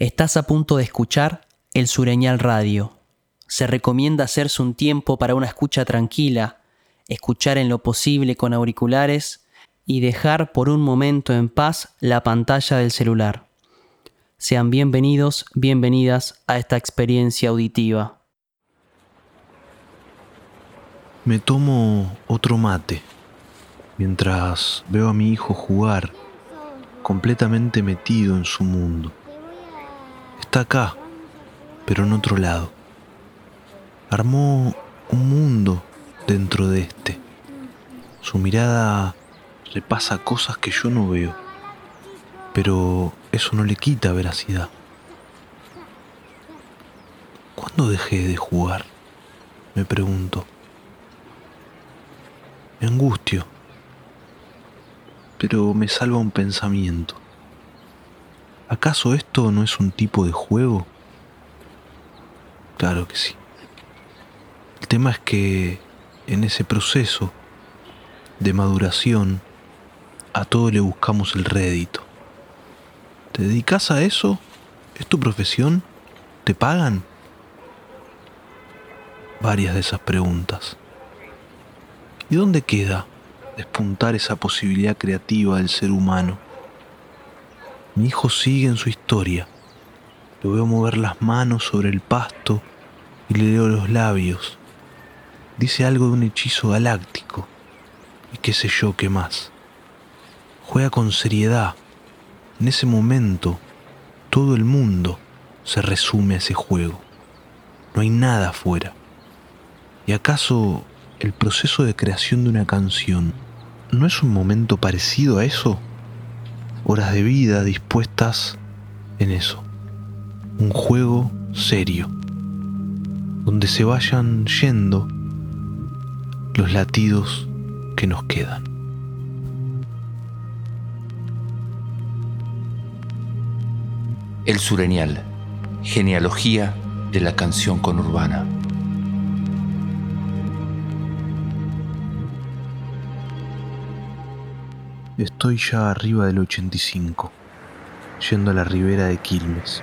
Estás a punto de escuchar El Sureñal Radio. Se recomienda hacerse un tiempo para una escucha tranquila, escuchar en lo posible con auriculares y dejar por un momento en paz la pantalla del celular. Sean bienvenidos, bienvenidas a esta experiencia auditiva. Me tomo otro mate mientras veo a mi hijo jugar completamente metido en su mundo. Está acá, pero en otro lado. Armó un mundo dentro de este. Su mirada repasa cosas que yo no veo, pero eso no le quita veracidad. ¿Cuándo dejé de jugar? Me pregunto. Me angustio, pero me salva un pensamiento. ¿Acaso esto no es un tipo de juego? Claro que sí. El tema es que en ese proceso de maduración a todo le buscamos el rédito. ¿Te dedicas a eso? ¿Es tu profesión? ¿Te pagan? Varias de esas preguntas. ¿Y dónde queda despuntar esa posibilidad creativa del ser humano? Mi hijo sigue en su historia. Lo veo mover las manos sobre el pasto y le leo los labios. Dice algo de un hechizo galáctico y qué sé yo qué más. Juega con seriedad. En ese momento, todo el mundo se resume a ese juego. No hay nada afuera. ¿Y acaso el proceso de creación de una canción no es un momento parecido a eso? Horas de vida dispuestas en eso. Un juego serio, donde se vayan yendo los latidos que nos quedan. El Sureñal, genealogía de la canción conurbana. Estoy ya arriba del 85, yendo a la ribera de Quilmes.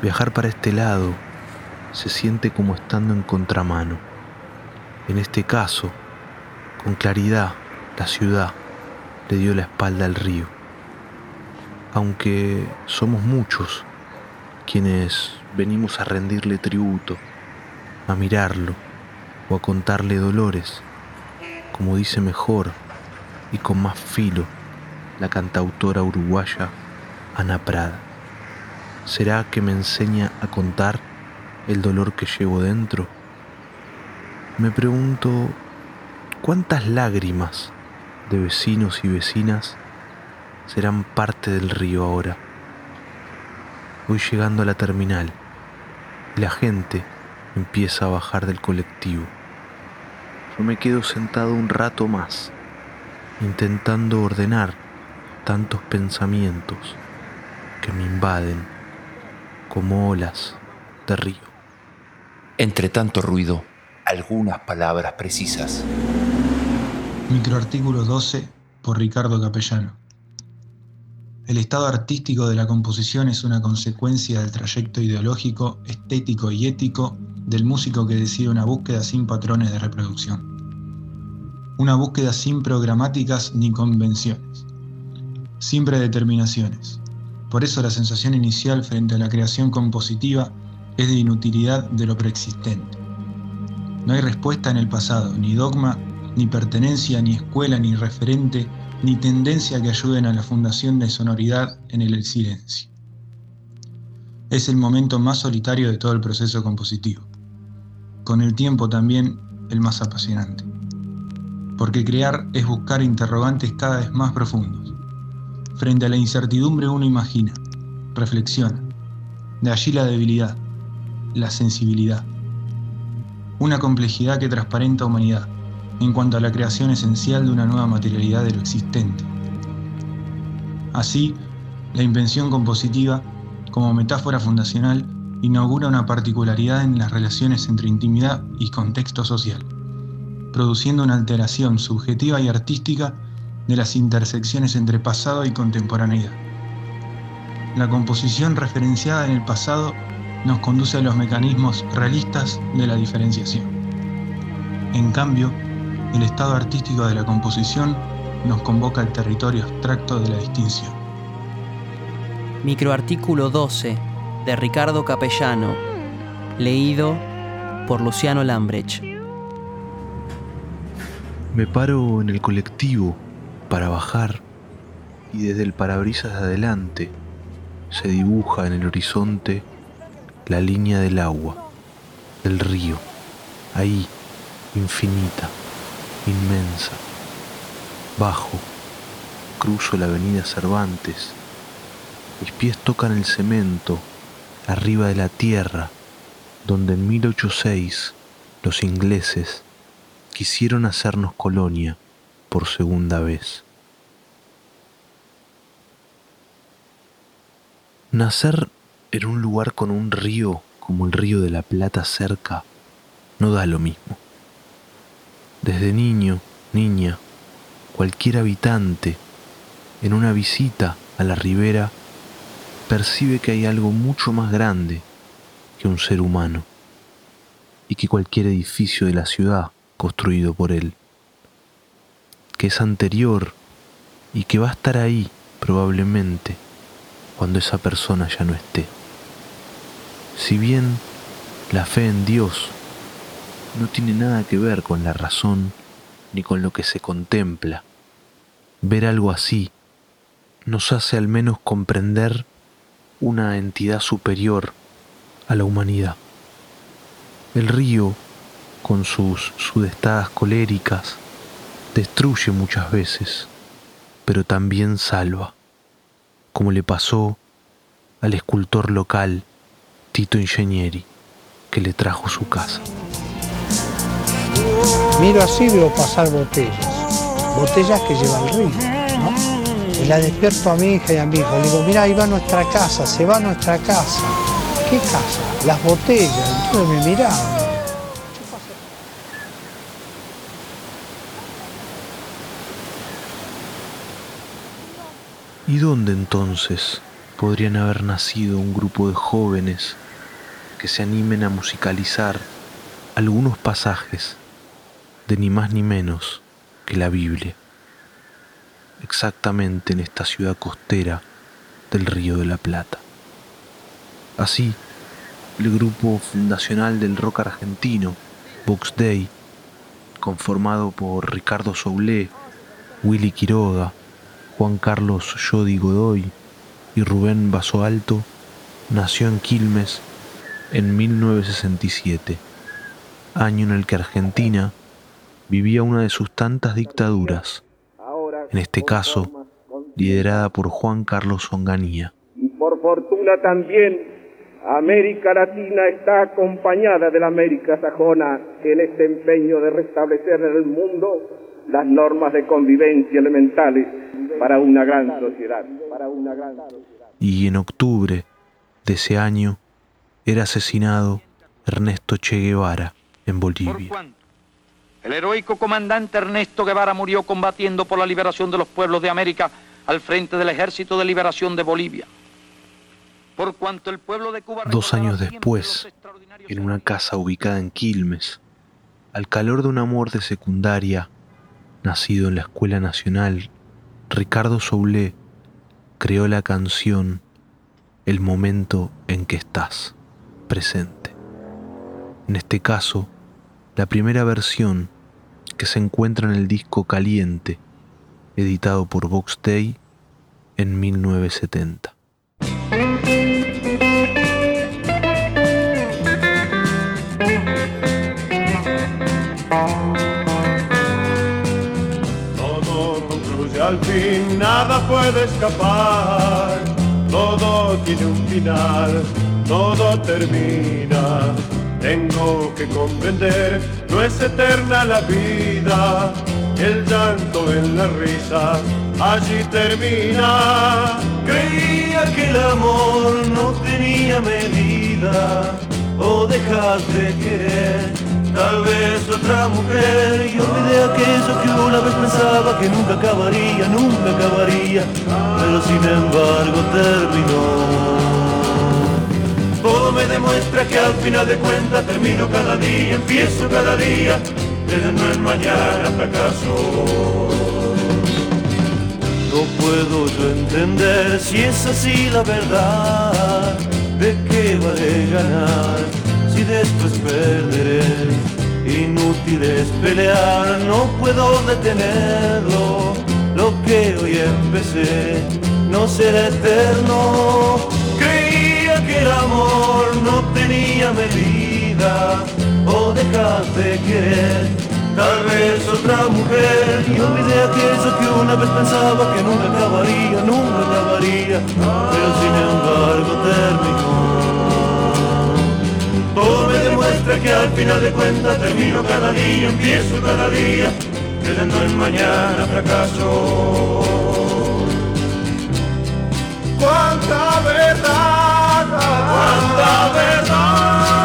Viajar para este lado se siente como estando en contramano. En este caso, con claridad, la ciudad le dio la espalda al río. Aunque somos muchos quienes venimos a rendirle tributo, a mirarlo o a contarle dolores, como dice mejor y con más filo la cantautora uruguaya Ana Prada. ¿Será que me enseña a contar el dolor que llevo dentro? Me pregunto cuántas lágrimas de vecinos y vecinas serán parte del río ahora. Voy llegando a la terminal y la gente empieza a bajar del colectivo. Yo me quedo sentado un rato más intentando ordenar tantos pensamientos que me invaden como olas de río. Entre tanto ruido, algunas palabras precisas. Microartículo 12 por Ricardo Capellano. El estado artístico de la composición es una consecuencia del trayecto ideológico, estético y ético del músico que decide una búsqueda sin patrones de reproducción una búsqueda sin programáticas ni convenciones, sin predeterminaciones. Por eso la sensación inicial frente a la creación compositiva es de inutilidad de lo preexistente. No hay respuesta en el pasado, ni dogma, ni pertenencia, ni escuela, ni referente, ni tendencia que ayuden a la fundación de sonoridad en el silencio. Es el momento más solitario de todo el proceso compositivo. Con el tiempo también el más apasionante porque crear es buscar interrogantes cada vez más profundos. Frente a la incertidumbre uno imagina, reflexiona. De allí la debilidad, la sensibilidad. Una complejidad que transparenta humanidad en cuanto a la creación esencial de una nueva materialidad de lo existente. Así, la invención compositiva, como metáfora fundacional, inaugura una particularidad en las relaciones entre intimidad y contexto social produciendo una alteración subjetiva y artística de las intersecciones entre pasado y contemporaneidad. la composición referenciada en el pasado nos conduce a los mecanismos realistas de la diferenciación. En cambio, el estado artístico de la composición nos convoca al territorio abstracto de la distinción. Microartículo 12 de Ricardo Capellano, leído por Luciano Lambrecht. Me paro en el colectivo para bajar y desde el parabrisas de adelante se dibuja en el horizonte la línea del agua, del río, ahí, infinita, inmensa. Bajo, cruzo la avenida Cervantes, mis pies tocan el cemento arriba de la tierra donde en 1806 los ingleses quisieron hacernos colonia por segunda vez. Nacer en un lugar con un río como el río de la Plata cerca no da lo mismo. Desde niño, niña, cualquier habitante en una visita a la ribera percibe que hay algo mucho más grande que un ser humano y que cualquier edificio de la ciudad construido por él, que es anterior y que va a estar ahí probablemente cuando esa persona ya no esté. Si bien la fe en Dios no tiene nada que ver con la razón ni con lo que se contempla, ver algo así nos hace al menos comprender una entidad superior a la humanidad. El río, con sus sudestadas coléricas, destruye muchas veces, pero también salva como le pasó al escultor local Tito Ingenieri, que le trajo su casa. Miro así veo pasar botellas, botellas que lleva el río, ¿no? Y la despierto a mi hija y a mi hijo, le digo, mira, ahí va nuestra casa, se va nuestra casa. ¿Qué casa? Las botellas. Entonces me miraban. ¿Y dónde entonces podrían haber nacido un grupo de jóvenes que se animen a musicalizar algunos pasajes de ni más ni menos que la Biblia? Exactamente en esta ciudad costera del Río de la Plata. Así, el grupo fundacional del rock argentino, Box Day, conformado por Ricardo Soulé, Willy Quiroga, Juan Carlos Jodi Godoy y Rubén Baso Alto, nació en Quilmes en 1967, año en el que Argentina vivía una de sus tantas dictaduras, en este caso liderada por Juan Carlos Onganía. Y por fortuna también América Latina está acompañada de la América sajona en este empeño de restablecer en el mundo las normas de convivencia elementales para una gran sociedad. Y en octubre de ese año era asesinado Ernesto Che Guevara en Bolivia. El heroico comandante Ernesto Guevara murió combatiendo por la liberación de los pueblos de América al frente del Ejército de Liberación de Bolivia. Por cuanto el pueblo de Cuba Dos años después, en una casa ubicada en Quilmes, al calor de un amor de secundaria, nacido en la Escuela Nacional, Ricardo Soulé creó la canción El momento en que estás presente. En este caso, la primera versión que se encuentra en el disco Caliente, editado por Vox Day en 1970. Al fin nada puede escapar, todo tiene un final, todo termina. Tengo que comprender, no es eterna la vida, el llanto en la risa, allí termina. Creía que el amor no tenía medida, o dejas de querer tal vez otra mujer y olvidé aquello que una vez pensaba que nunca acabaría, nunca acabaría, pero sin embargo terminó. Todo me demuestra que al final de cuentas termino cada día, empiezo cada día, no en mañana fracaso. No puedo yo entender si es así la verdad, de qué vale ganar si después perderé. Inútil es pelear, no puedo detenerlo, lo que hoy empecé no será eterno. Creía que el amor no tenía medida, o dejar de querer tal vez otra mujer y olvidé aquello que una vez pensaba que nunca acabaría, nunca acabaría, pero sin embargo terminó. Que al final de cuentas termino cada día, empiezo cada día, creyendo en mañana fracaso. ¡Cuánta verdad! ¡Cuánta verdad!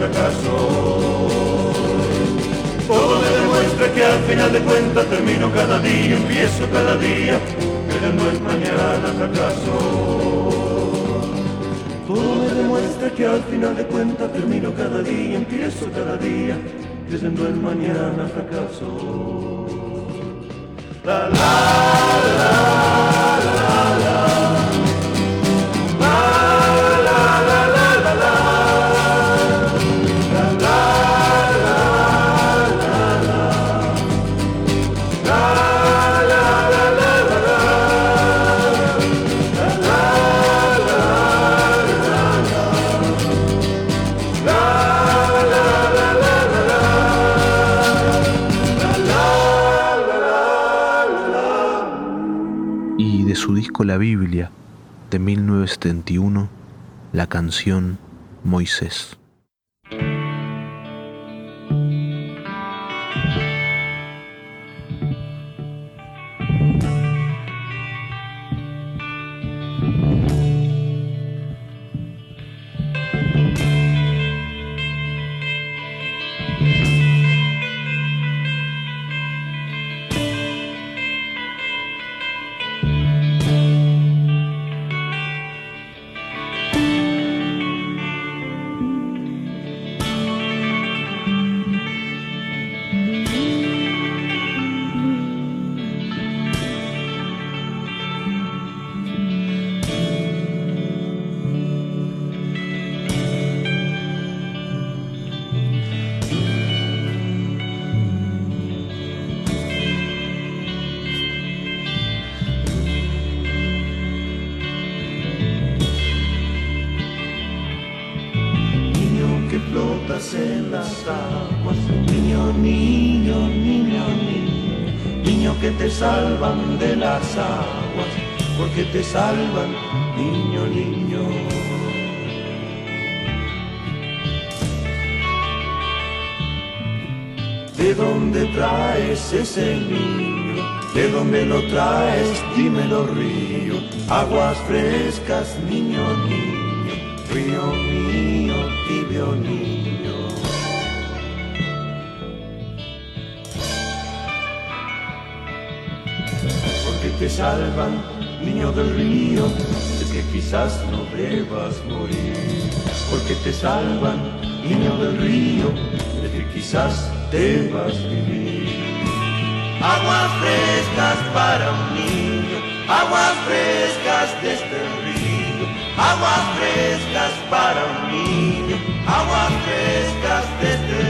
Fracaso. Todo me demuestra que al final de cuentas termino cada día, empiezo cada día, no es mañana fracaso. Todo me demuestra que al final de cuentas termino cada día, empiezo cada día, creyendo en mañana fracaso. La la la la Biblia de 1971, la canción Moisés. ¿De dónde lo traes? Dímelo, río. Aguas frescas, niño, niño. Río mío, tibio niño. te salvan, niño del río, es que quizás no debas morir. Porque te salvan, niño del río, de que quizás debas vivir. Aguas frescas para un niño, aguas frescas de este río, aguas frescas para un niño, aguas frescas de este río.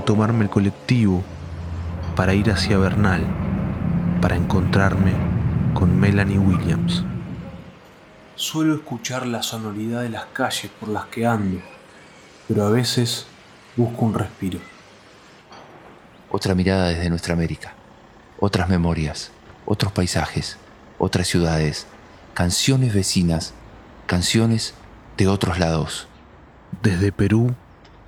a tomarme el colectivo para ir hacia Bernal, para encontrarme con Melanie Williams. Suelo escuchar la sonoridad de las calles por las que ando, pero a veces busco un respiro. Otra mirada desde nuestra América, otras memorias, otros paisajes, otras ciudades, canciones vecinas, canciones de otros lados. Desde Perú,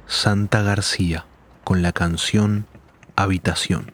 Santa García, con la canción habitación.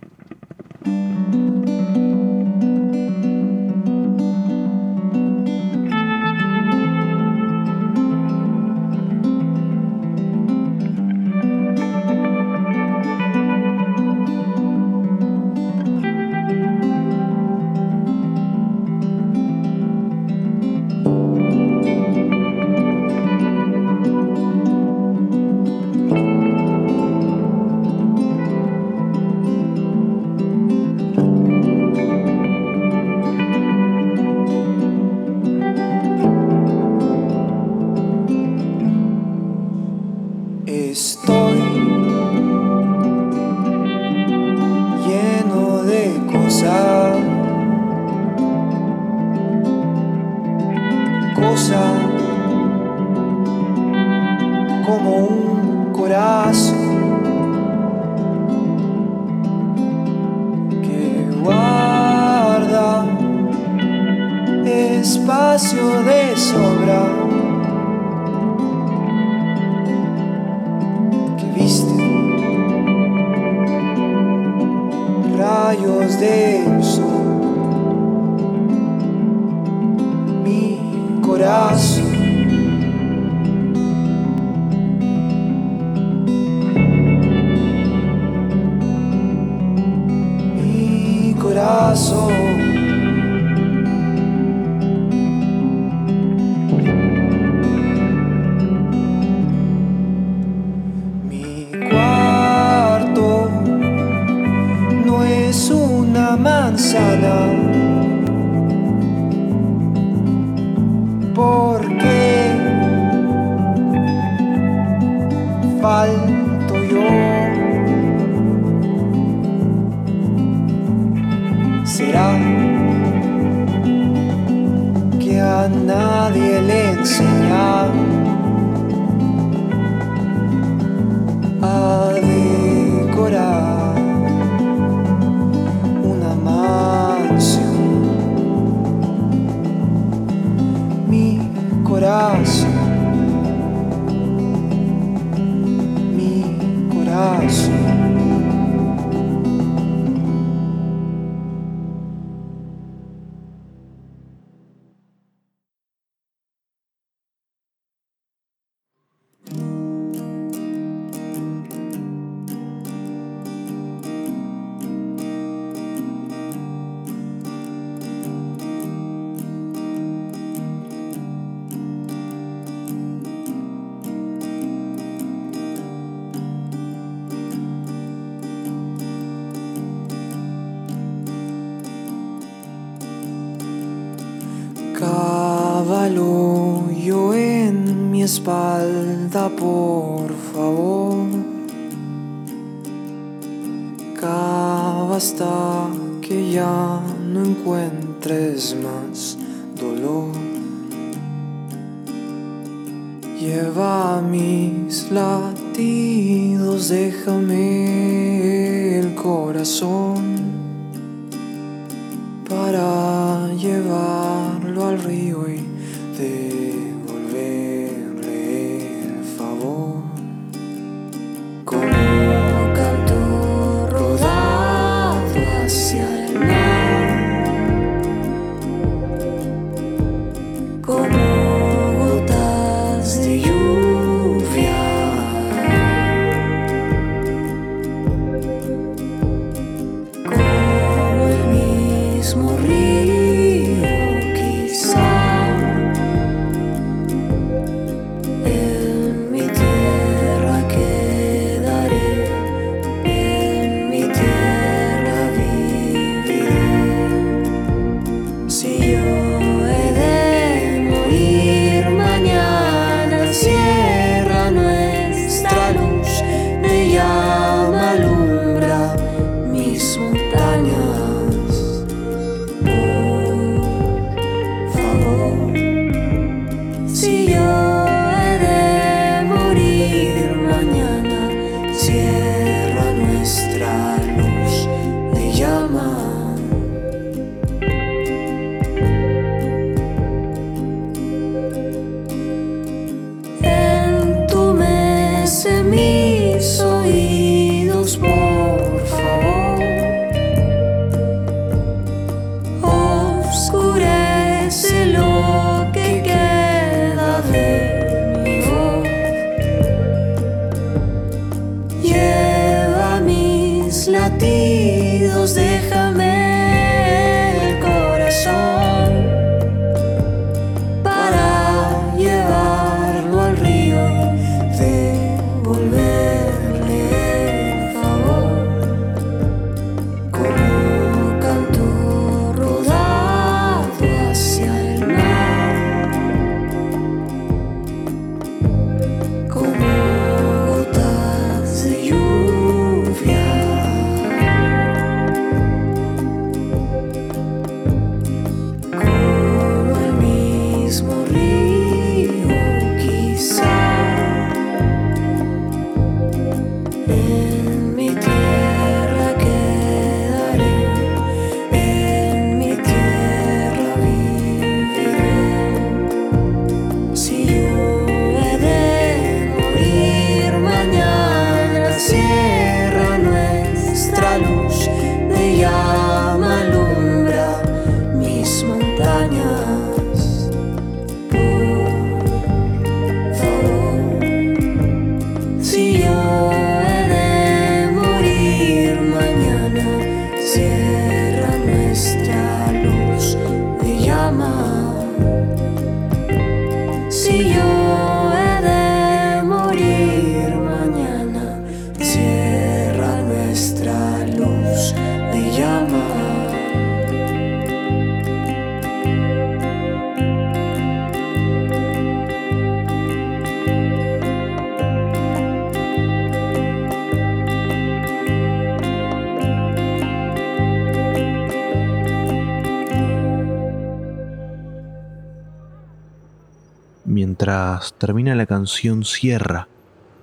Termina la canción Sierra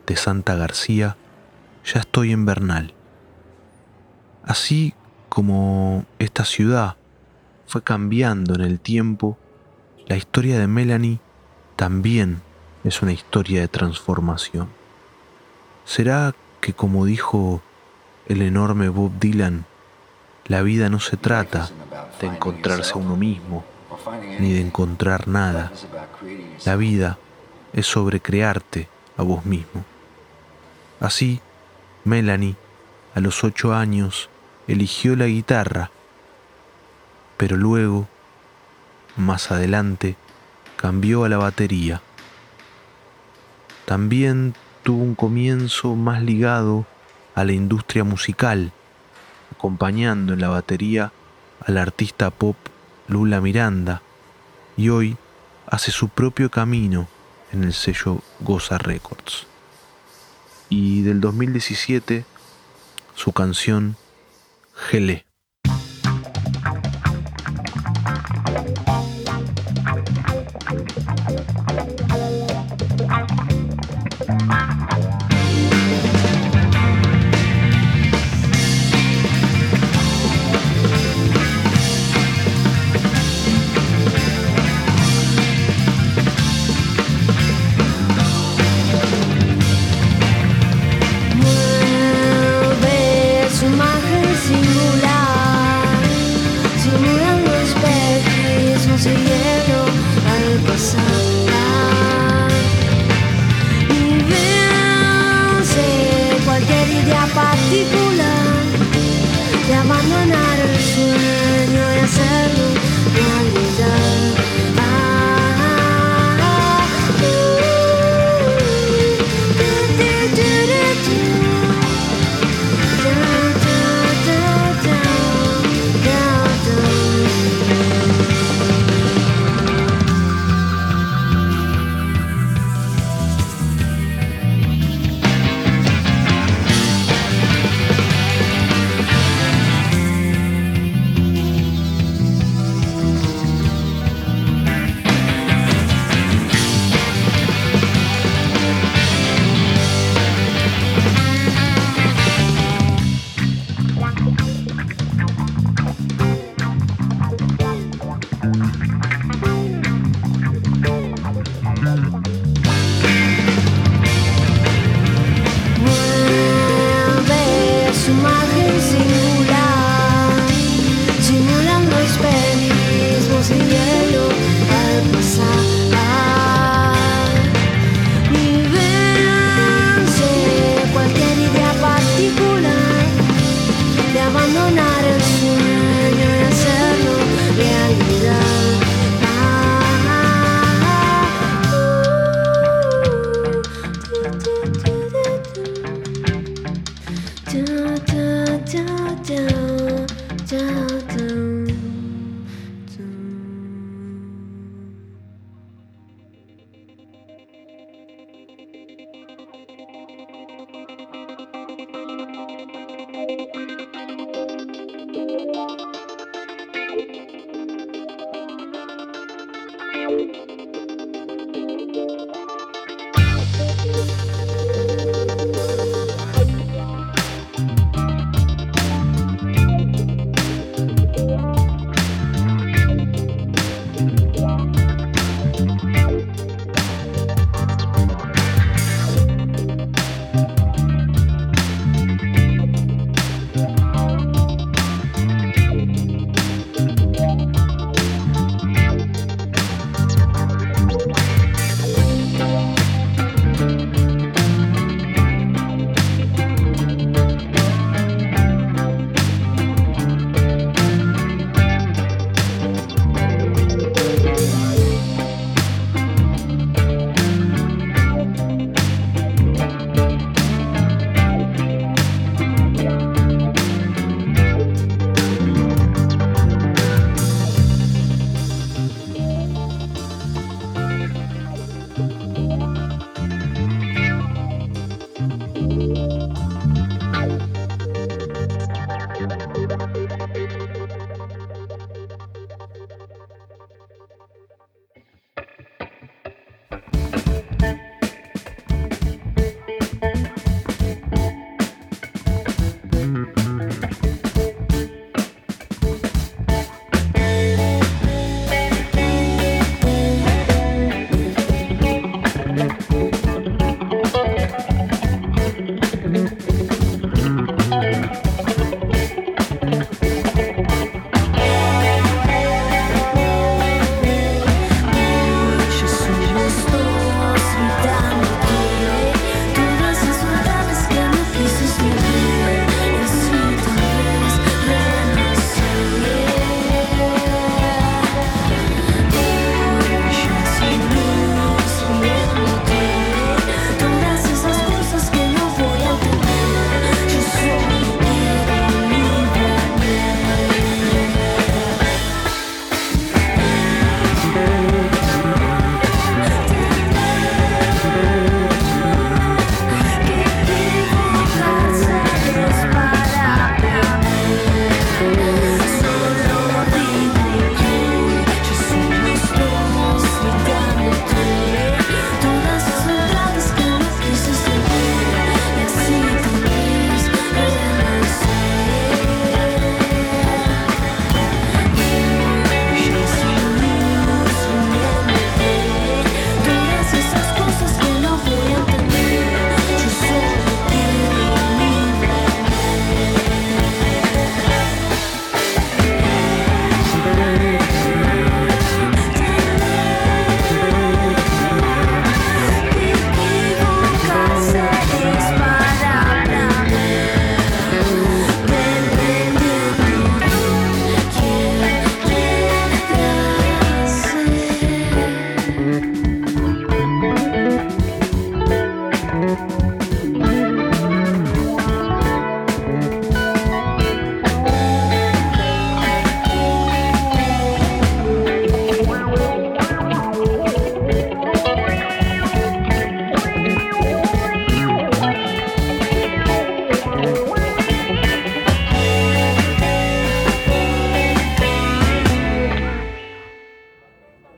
de Santa García, ya estoy en Bernal. Así como esta ciudad fue cambiando en el tiempo, la historia de Melanie también es una historia de transformación. ¿Será que como dijo el enorme Bob Dylan, la vida no se trata de encontrarse a uno mismo, ni de encontrar nada. La vida es sobre crearte a vos mismo. Así, Melanie, a los ocho años, eligió la guitarra, pero luego, más adelante, cambió a la batería. También tuvo un comienzo más ligado a la industria musical, acompañando en la batería al artista pop Lula Miranda, y hoy hace su propio camino en el sello Goza Records. Y del 2017, su canción Gelé.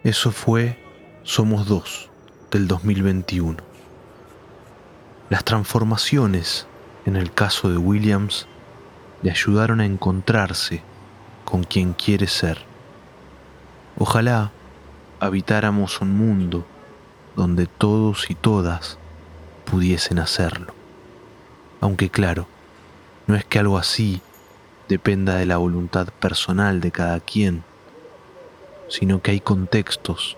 Eso fue Somos Dos del 2021. Las transformaciones, en el caso de Williams, le ayudaron a encontrarse con quien quiere ser. Ojalá habitáramos un mundo donde todos y todas pudiesen hacerlo. Aunque claro, no es que algo así dependa de la voluntad personal de cada quien, sino que hay contextos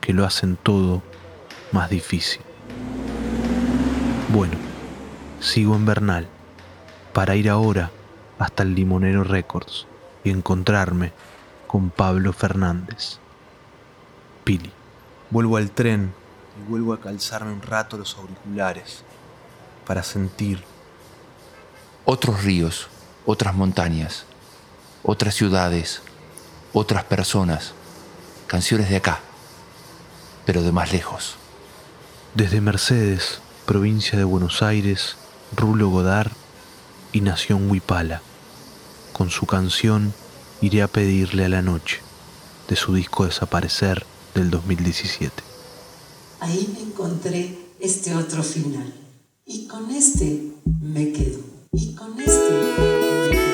que lo hacen todo más difícil. Bueno, sigo en Bernal para ir ahora hasta el Limonero Records y encontrarme con Pablo Fernández. Pili. Vuelvo al tren y vuelvo a calzarme un rato los auriculares para sentir Otros ríos, otras montañas, otras ciudades, otras personas, canciones de acá, pero de más lejos. desde Mercedes, provincia de Buenos Aires, Rulo Godard y Nación Huipala, con su canción Iré a pedirle a la noche, de su disco Desaparecer del 2017. Ahí me encontré este otro final. Y con este me quedo. Y con este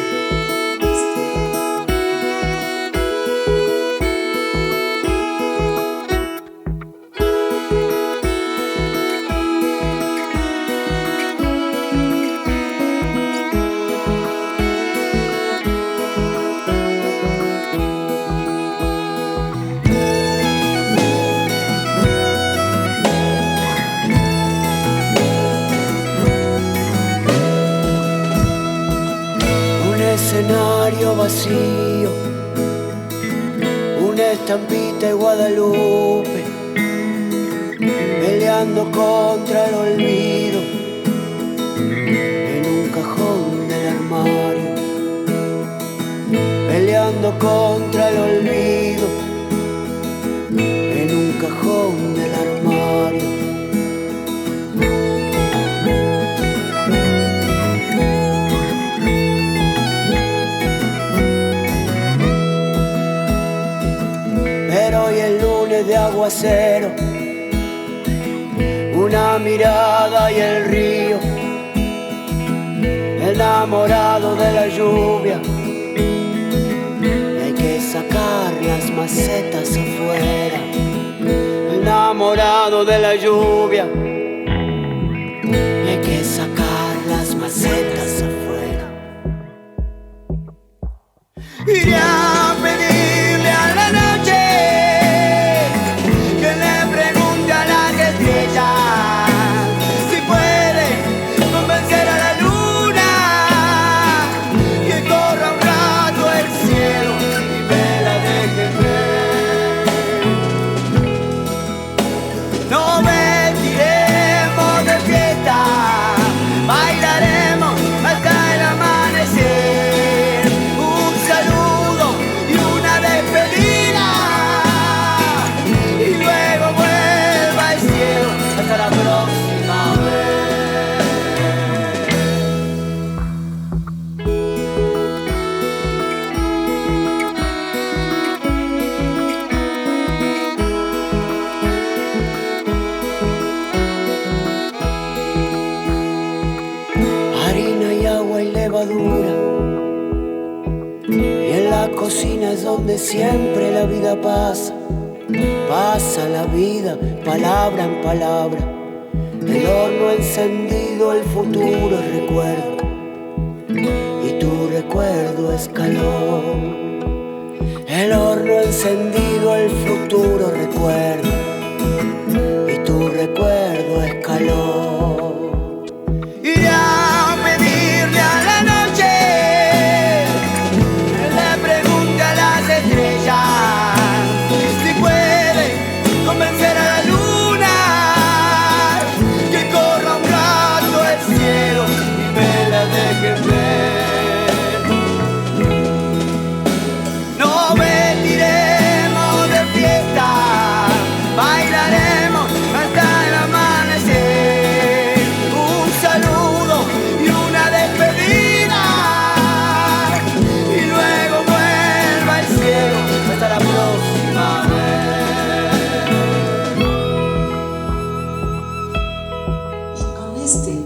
donde siempre la vida pasa. Pasa la vida, palabra en palabra. El horno encendido, el futuro recuerdo. Y tu recuerdo es calor. El horno encendido, el futuro recuerdo. Y tu recuerdo es calor. Y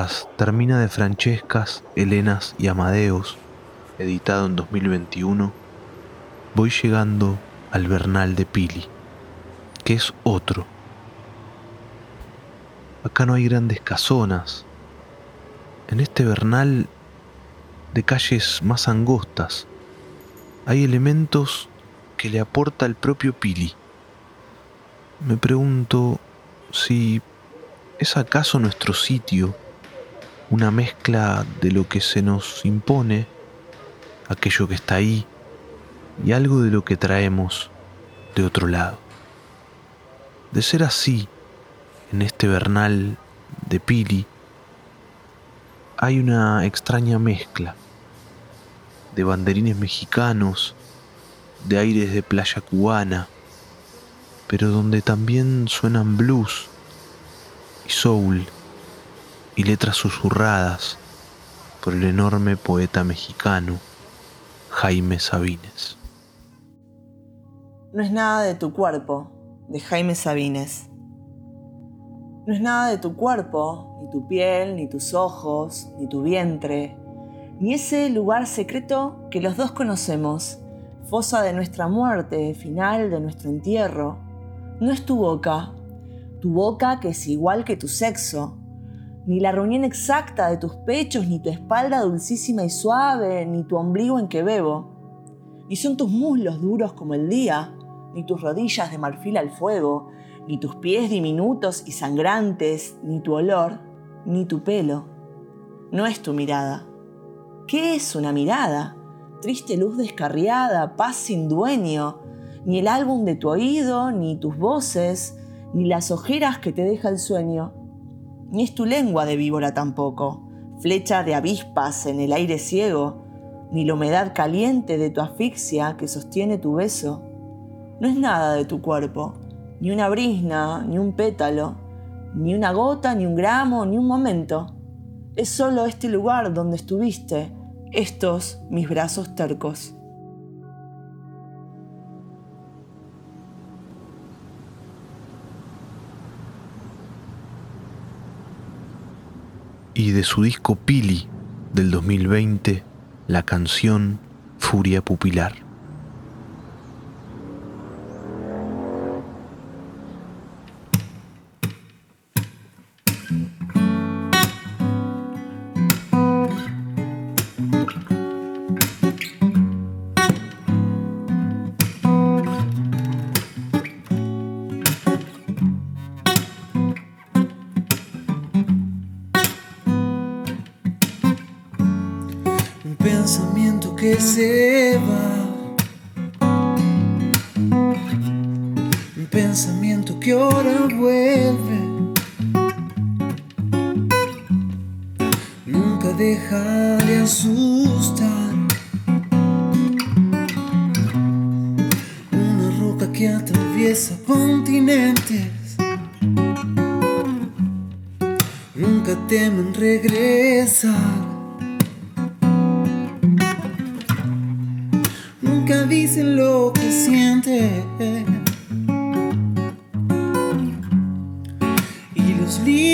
Las Termina de Francescas, Helenas y Amadeus, editado en 2021, voy llegando al Bernal de Pili, que es otro. Acá no hay grandes casonas. En este Bernal de calles más angostas, hay elementos que le aporta el propio Pili. Me pregunto si es acaso nuestro sitio una mezcla de lo que se nos impone, aquello que está ahí, y algo de lo que traemos de otro lado. De ser así, en este vernal de Pili, hay una extraña mezcla de banderines mexicanos, de aires de playa cubana, pero donde también suenan blues y soul y letras susurradas por el enorme poeta mexicano Jaime Sabines. No es nada de tu cuerpo, de Jaime Sabines. No es nada de tu cuerpo, ni tu piel, ni tus ojos, ni tu vientre, ni ese lugar secreto que los dos conocemos, fosa de nuestra muerte, final de nuestro entierro. No es tu boca, tu boca que es igual que tu sexo, ni la reunión exacta de tus pechos, ni tu espalda dulcísima y suave, ni tu ombligo en que bebo, ni son tus muslos duros como el día, ni tus rodillas de marfil al fuego, ni tus pies diminutos y sangrantes, ni tu olor, ni tu pelo. No es tu mirada. ¿Qué es una mirada? Triste luz descarriada, paz sin dueño, ni el álbum de tu oído, ni tus voces, ni las ojeras que te deja el sueño. Ni es tu lengua de víbora tampoco, flecha de avispas en el aire ciego, ni la humedad caliente de tu asfixia que sostiene tu beso. No es nada de tu cuerpo, ni una brisna, ni un pétalo, ni una gota, ni un gramo, ni un momento. Es solo este lugar donde estuviste, estos mis brazos tercos. Y de su disco Pili del 2020, la canción Furia Pupilar.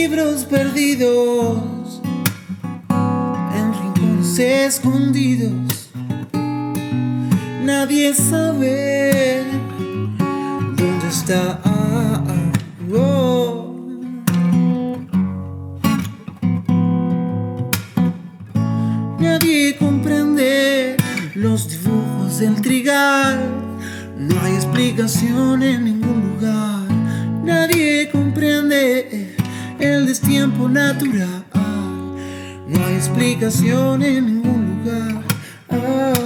libros perdidos en rincones escondidos. Nadie sabe dónde está. Nadie comprende los dibujos del trigal. No hay explicación en ningún lugar. Nadie comprende el destiempo natural. No hay explicación en ningún lugar. Ah.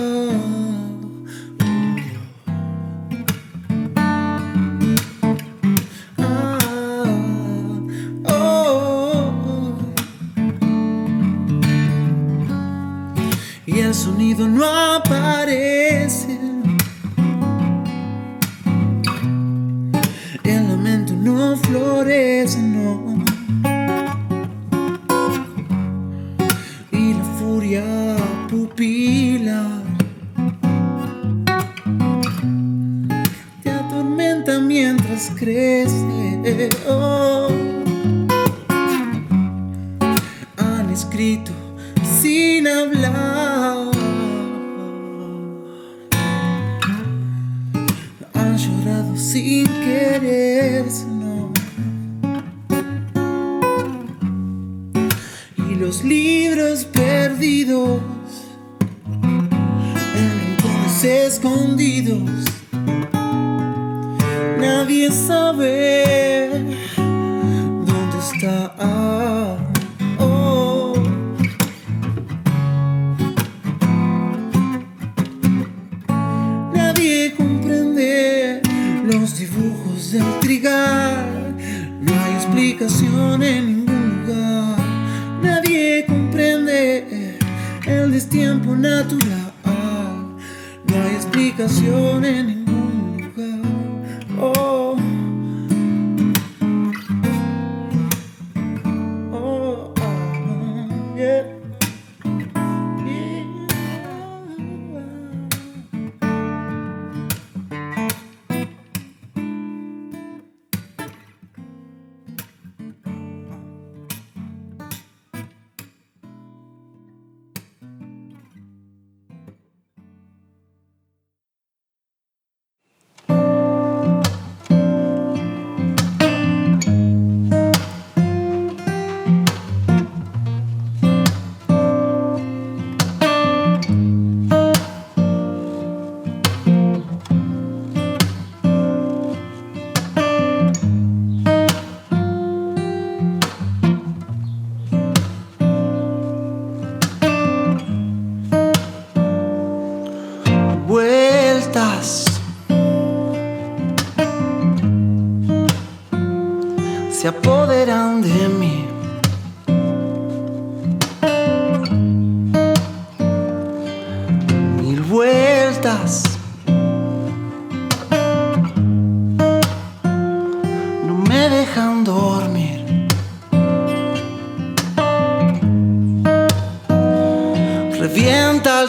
Ah, ah, oh. Nadie comprende los dibujos del trigal, no hay explicación en ningún lugar. Nadie comprende el destiempo natural, no hay explicación en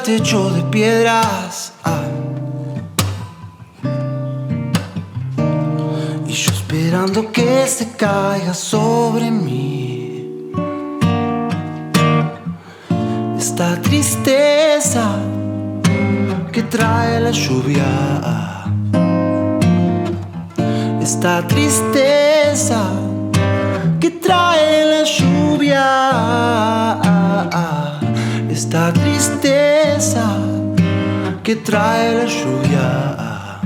Techo de piedras. ah. Y yo esperando que se caiga sobre mí. Esta tristeza que trae la lluvia. Esta tristeza que trae la lluvia. Esta tristeza que trae la lluvia.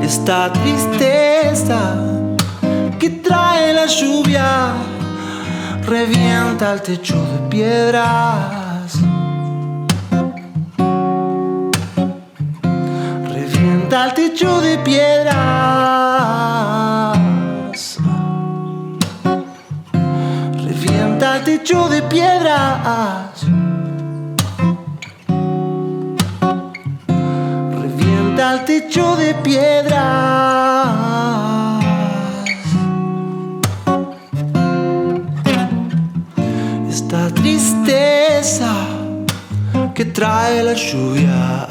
Esta tristeza que trae la lluvia revienta el techo de piedras. Revienta el techo de piedras. Techo de piedras. Revienta el techo de piedras. Esta tristeza que trae la lluvia.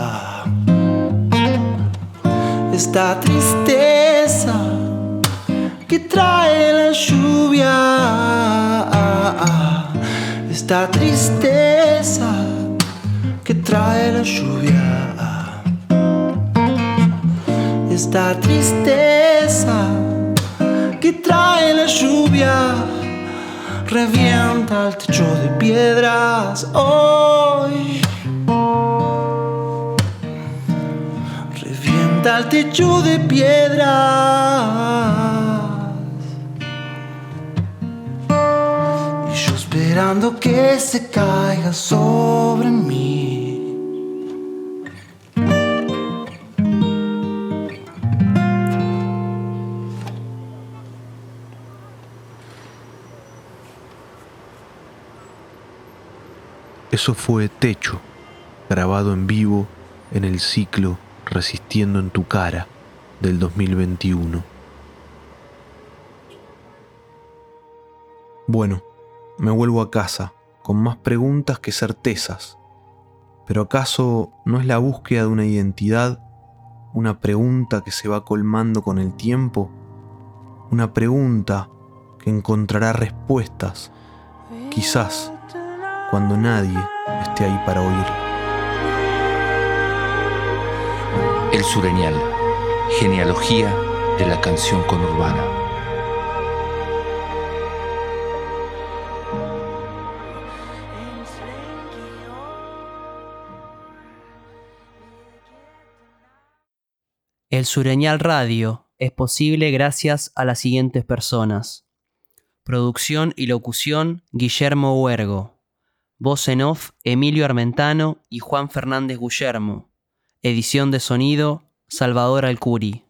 Esta tristeza que trae la lluvia. Esta tristeza que trae la lluvia. Esta tristeza que trae la lluvia revienta el techo de piedras hoy. Revienta el techo de piedras. Esperando que se caiga sobre mí. Eso fue Techo, grabado en vivo en el ciclo Resistiendo en tu cara del 2021. Bueno, me vuelvo a casa con más preguntas que certezas. Pero ¿acaso no es la búsqueda de una identidad una pregunta que se va colmando con el tiempo? Una pregunta que encontrará respuestas, quizás cuando nadie esté ahí para oír. El Sureñal, genealogía de la canción conurbana. El Sureñal Radio es posible gracias a las siguientes personas. Producción y locución Guillermo Huergo. Voz en off Emilio Armentano y Juan Fernández Guillermo. Edición de sonido Salvador Alcuri.